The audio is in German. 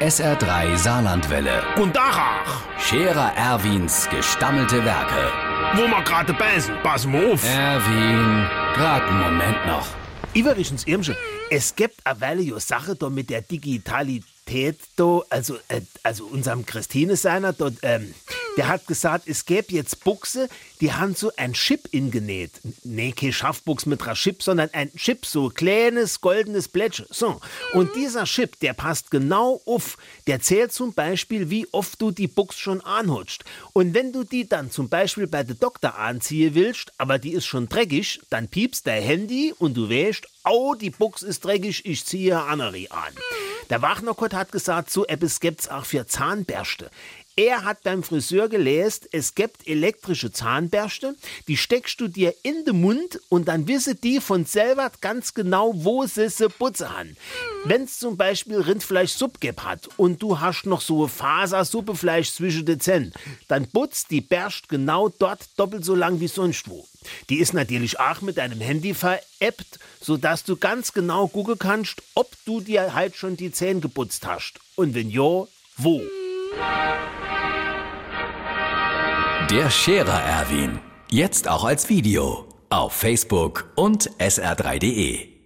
SR3 Saarlandwelle. Und Dachach, Scherer Erwins gestammelte Werke. wo wir gerade beißen, pass mal auf. Erwin, grad einen Moment noch. Übrigens, Irmsche, es gibt eine Weile jo Sache da mit der Digitalität da, also, äh, also unserem Christine seiner dort, ähm, der hat gesagt, es gäbe jetzt Buchse, die haben so ein Chip ingenäht. Nee, kein Schaffbuchs mit einer Chip, sondern ein Chip, so kleines, goldenes Plätsche. So. Und dieser Chip, der passt genau auf. Der zählt zum Beispiel, wie oft du die Buchs schon anhutscht. Und wenn du die dann zum Beispiel bei der Doktor anziehen willst, aber die ist schon dreckig, dann piepst dein Handy und du wäschst, au, die Buchs ist dreckig, ich ziehe Annery an. Der Wachnerkott hat gesagt, so etwas gibt's auch für Zahnbürste. Er hat beim Friseur gelesen, es gibt elektrische Zahnbürste, die steckst du dir in den Mund und dann wisse die von selber ganz genau, wo sie sie putzen haben. Wenn's zum Beispiel Rindfleischsuppe gibt hat und du hast noch so Fasersuppefleisch zwischen den Zähnen, dann putzt die Bärst genau dort doppelt so lang wie sonst wo. Die ist natürlich auch mit deinem Handy veräppt, sodass du ganz genau gucken kannst, ob du dir halt schon die Zähne geputzt hast. Und wenn ja, wo. Der Scherer Erwin. Jetzt auch als Video. Auf Facebook und sr3.de.